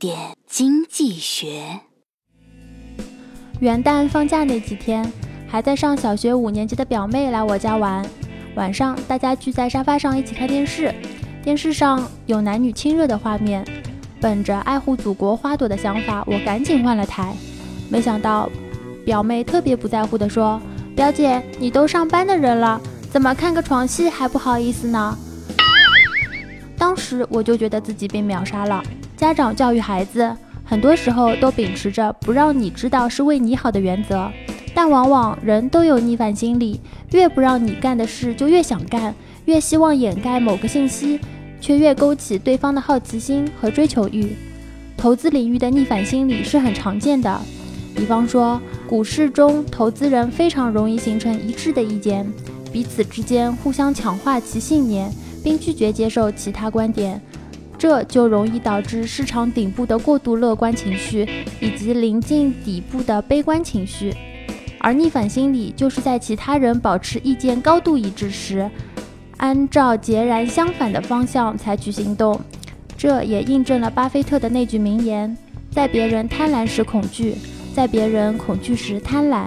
点经济学。元旦放假那几天，还在上小学五年级的表妹来我家玩。晚上，大家聚在沙发上一起看电视，电视上有男女亲热的画面。本着爱护祖国花朵的想法，我赶紧换了台。没想到，表妹特别不在乎地说：“表姐，你都上班的人了，怎么看个床戏还不好意思呢？”当时我就觉得自己被秒杀了。家长教育孩子，很多时候都秉持着不让你知道是为你好的原则，但往往人都有逆反心理，越不让你干的事就越想干，越希望掩盖某个信息，却越勾起对方的好奇心和追求欲。投资领域的逆反心理是很常见的，比方说股市中，投资人非常容易形成一致的意见，彼此之间互相强化其信念。并拒绝接受其他观点，这就容易导致市场顶部的过度乐观情绪以及临近底部的悲观情绪。而逆反心理就是在其他人保持意见高度一致时，按照截然相反的方向采取行动。这也印证了巴菲特的那句名言：“在别人贪婪时恐惧，在别人恐惧时贪婪。”